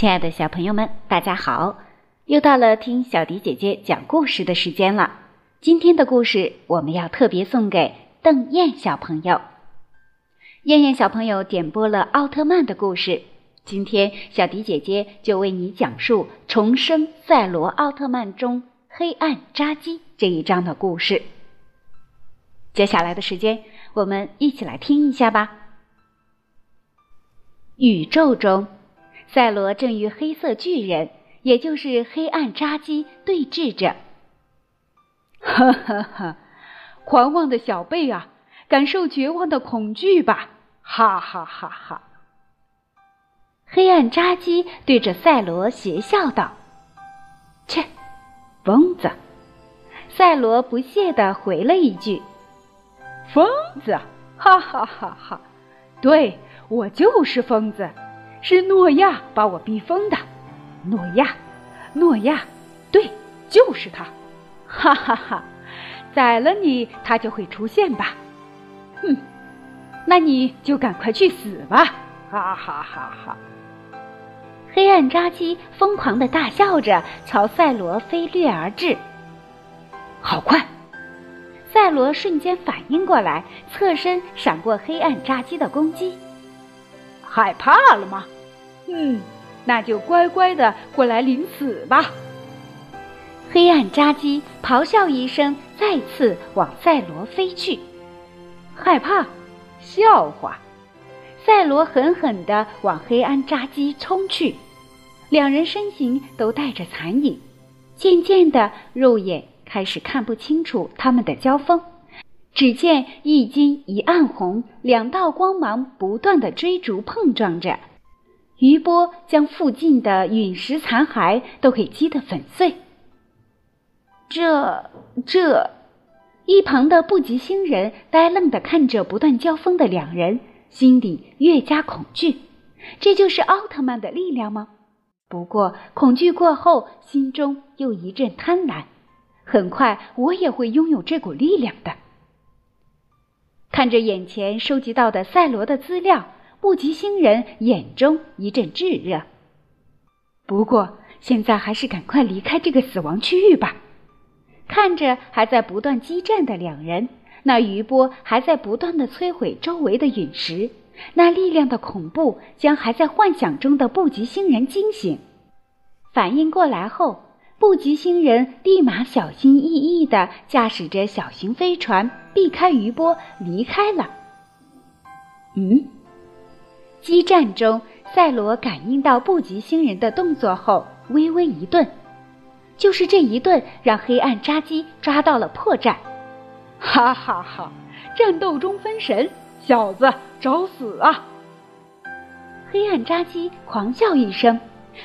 亲爱的小朋友们，大家好！又到了听小迪姐姐讲故事的时间了。今天的故事我们要特别送给邓燕小朋友。燕燕小朋友点播了奥特曼的故事，今天小迪姐姐就为你讲述《重生赛罗奥特曼》中黑暗扎基这一章的故事。接下来的时间，我们一起来听一下吧。宇宙中。赛罗正与黑色巨人，也就是黑暗扎基对峙着。哈哈哈！狂妄的小贝啊，感受绝望的恐惧吧！哈哈哈哈！黑暗扎基对着赛罗邪笑道：“切，疯子！”赛罗不屑地回了一句：“疯子！哈哈哈哈！对我就是疯子。”是诺亚把我逼疯的，诺亚，诺亚，对，就是他，哈哈哈！宰了你，他就会出现吧？哼，那你就赶快去死吧！哈哈哈哈！黑暗扎基疯狂的大笑着，朝赛罗飞掠而至。好快！赛罗瞬间反应过来，侧身闪过黑暗扎基的攻击。害怕了吗？嗯，那就乖乖的过来领死吧！黑暗扎基咆哮一声，再次往赛罗飞去。害怕？笑话！赛罗狠狠的往黑暗扎基冲去，两人身形都带着残影，渐渐的肉眼开始看不清楚他们的交锋。只见一金一暗红，两道光芒不断的追逐碰撞着，余波将附近的陨石残骸都给击得粉碎。这这，一旁的不吉星人呆愣的看着不断交锋的两人，心里越加恐惧。这就是奥特曼的力量吗？不过恐惧过后，心中又一阵贪婪。很快，我也会拥有这股力量的。看着眼前收集到的赛罗的资料，布吉星人眼中一阵炙热。不过现在还是赶快离开这个死亡区域吧。看着还在不断激战的两人，那余波还在不断的摧毁周围的陨石，那力量的恐怖将还在幻想中的布吉星人惊醒。反应过来后。布吉星人立马小心翼翼地驾驶着小型飞船，避开余波离开了。嗯，激战中，赛罗感应到布吉星人的动作后，微微一顿。就是这一顿，让黑暗扎基抓到了破绽。哈哈哈！战斗中分神，小子找死啊！黑暗扎基狂笑一声。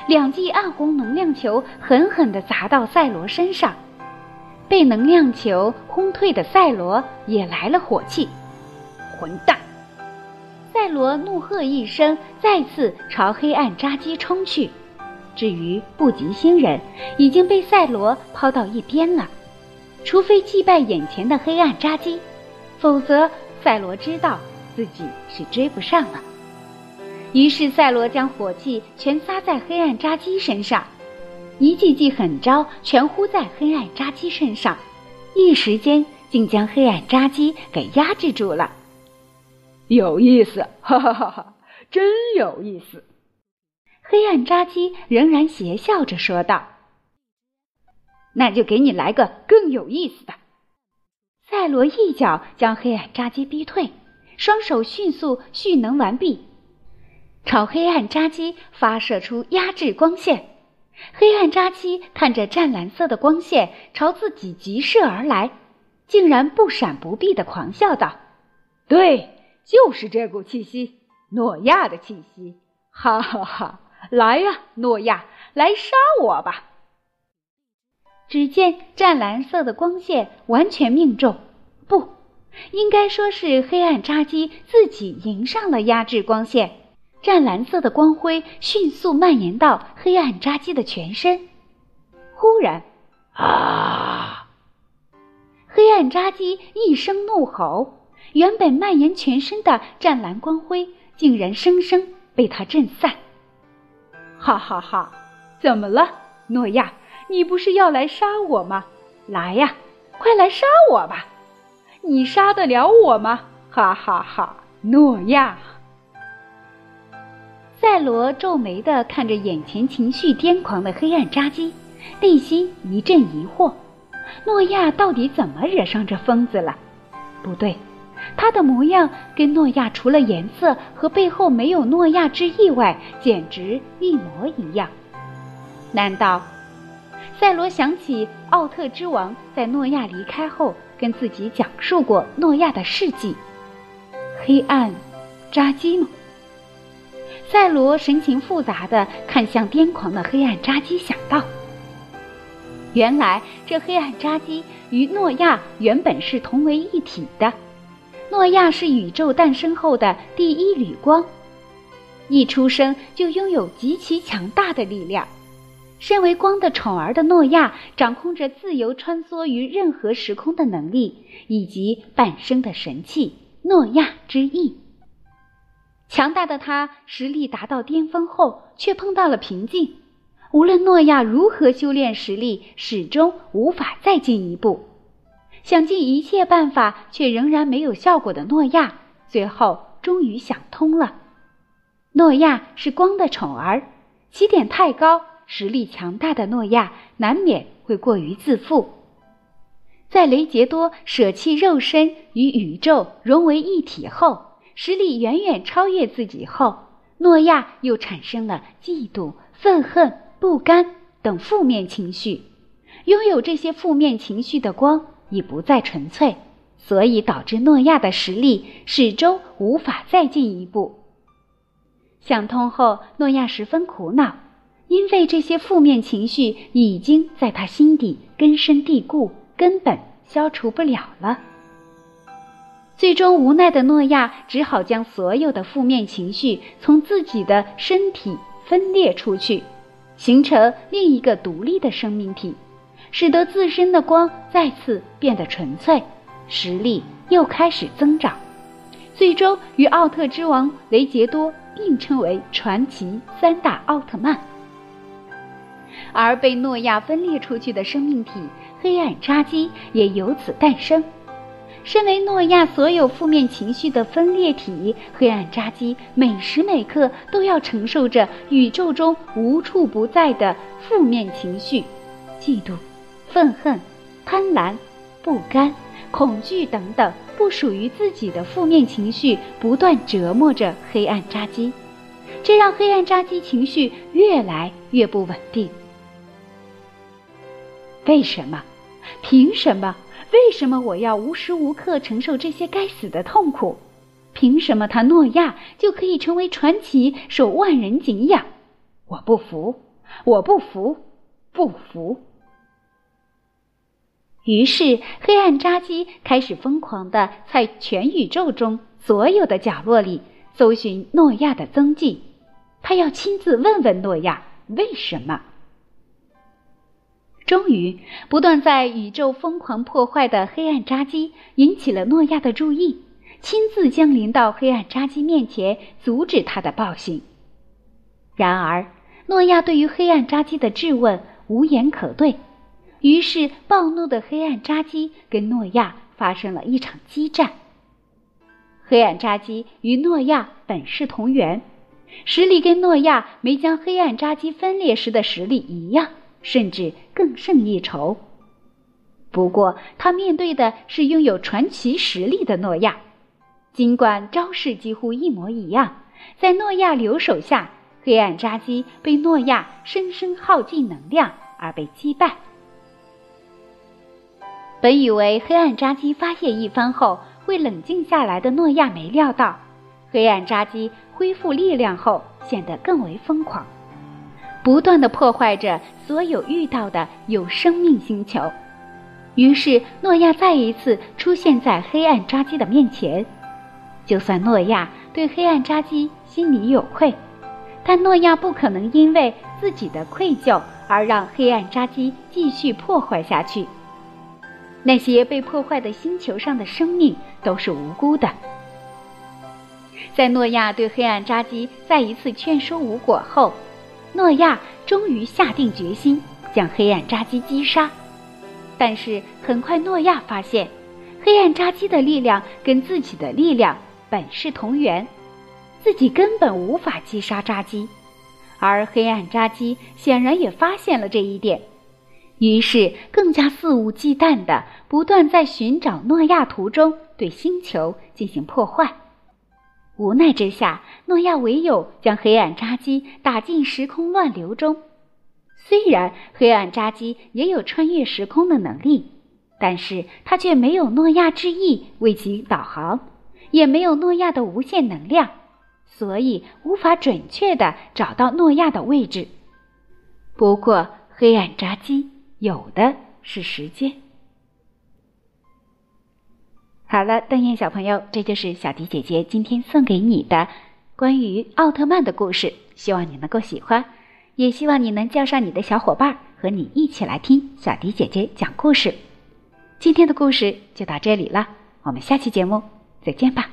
两记暗红能量球狠狠地砸到赛罗身上，被能量球轰退的赛罗也来了火气。混蛋！赛罗怒喝一声，再次朝黑暗扎基冲去。至于不吉星人，已经被赛罗抛到一边了。除非击败眼前的黑暗扎基，否则赛罗知道自己是追不上了。于是赛罗将火气全撒在黑暗扎基身上，一记记狠招全呼在黑暗扎基身上，一时间竟将黑暗扎基给压制住了。有意思，哈哈哈哈！真有意思。黑暗扎基仍然邪笑着说道：“那就给你来个更有意思的。”赛罗一脚将黑暗扎基逼退，双手迅速蓄能完毕。朝黑暗扎基发射出压制光线，黑暗扎基看着湛蓝色的光线朝自己急射而来，竟然不闪不避的狂笑道：“对，就是这股气息，诺亚的气息！哈哈哈！来呀，诺亚，来杀我吧！”只见湛蓝色的光线完全命中，不，应该说是黑暗扎基自己迎上了压制光线。湛蓝色的光辉迅速蔓延到黑暗扎基的全身。忽然，啊！黑暗扎基一声怒吼，原本蔓延全身的湛蓝光辉竟然生生被他震散。哈哈哈！怎么了，诺亚？你不是要来杀我吗？来呀，快来杀我吧！你杀得了我吗？哈哈哈！诺亚。赛罗皱眉的看着眼前情绪癫狂的黑暗扎基，内心一阵疑惑：诺亚到底怎么惹上这疯子了？不对，他的模样跟诺亚除了颜色和背后没有诺亚之意外，简直一模一样。难道？赛罗想起奥特之王在诺亚离开后跟自己讲述过诺亚的事迹，黑暗扎基吗？赛罗神情复杂的看向癫狂的黑暗扎基，想到：原来这黑暗扎基与诺亚原本是同为一体的。诺亚是宇宙诞生后的第一缕光，一出生就拥有极其强大的力量。身为光的宠儿的诺亚，掌控着自由穿梭于任何时空的能力，以及半生的神器——诺亚之翼。强大的他实力达到巅峰后，却碰到了瓶颈。无论诺亚如何修炼实力，始终无法再进一步。想尽一切办法，却仍然没有效果的诺亚，最后终于想通了。诺亚是光的宠儿，起点太高，实力强大的诺亚难免会过于自负。在雷杰多舍弃肉身与宇宙融为一体后。实力远远超越自己后，诺亚又产生了嫉妒、愤恨、不甘等负面情绪。拥有这些负面情绪的光已不再纯粹，所以导致诺亚的实力始终无法再进一步。想通后，诺亚十分苦恼，因为这些负面情绪已经在他心底根深蒂固，根本消除不了了。最终无奈的诺亚只好将所有的负面情绪从自己的身体分裂出去，形成另一个独立的生命体，使得自身的光再次变得纯粹，实力又开始增长，最终与奥特之王雷杰多并称为传奇三大奥特曼。而被诺亚分裂出去的生命体黑暗扎基也由此诞生。身为诺亚所有负面情绪的分裂体，黑暗扎基每时每刻都要承受着宇宙中无处不在的负面情绪，嫉妒、愤恨、贪婪、不甘、恐惧等等不属于自己的负面情绪，不断折磨着黑暗扎基，这让黑暗扎基情绪越来越不稳定。为什么？凭什么？为什么我要无时无刻承受这些该死的痛苦？凭什么他诺亚就可以成为传奇，受万人敬仰？我不服！我不服！不服！于是，黑暗扎基开始疯狂的在全宇宙中所有的角落里搜寻诺亚的踪迹，他要亲自问问诺亚为什么。终于，不断在宇宙疯狂破坏的黑暗扎基引起了诺亚的注意，亲自降临到黑暗扎基面前，阻止他的暴行。然而，诺亚对于黑暗扎基的质问无言可对，于是暴怒的黑暗扎基跟诺亚发生了一场激战。黑暗扎基与诺亚本是同源，实力跟诺亚没将黑暗扎基分裂时的实力一样。甚至更胜一筹。不过，他面对的是拥有传奇实力的诺亚。尽管招式几乎一模一样，在诺亚留手下，黑暗扎基被诺亚生生耗尽能量而被击败。本以为黑暗扎基发泄一番后会冷静下来的诺亚，没料到黑暗扎基恢复力量后显得更为疯狂。不断的破坏着所有遇到的有生命星球，于是诺亚再一次出现在黑暗扎基的面前。就算诺亚对黑暗扎基心里有愧，但诺亚不可能因为自己的愧疚而让黑暗扎基继续破坏下去。那些被破坏的星球上的生命都是无辜的。在诺亚对黑暗扎基再一次劝说无果后。诺亚终于下定决心将黑暗扎基击杀。但是很快，诺亚发现，黑暗扎基的力量跟自己的力量本是同源，自己根本无法击杀扎基。而黑暗扎基显然也发现了这一点，于是更加肆无忌惮地不断在寻找诺亚途中对星球进行破坏。无奈之下，诺亚唯有将黑暗扎基打进时空乱流中。虽然黑暗扎基也有穿越时空的能力，但是他却没有诺亚之翼为其导航，也没有诺亚的无限能量，所以无法准确的找到诺亚的位置。不过，黑暗扎基有的是时间。好了，邓燕小朋友，这就是小迪姐姐今天送给你的关于奥特曼的故事，希望你能够喜欢。也希望你能叫上你的小伙伴，和你一起来听小迪姐姐讲故事。今天的故事就到这里了，我们下期节目再见吧。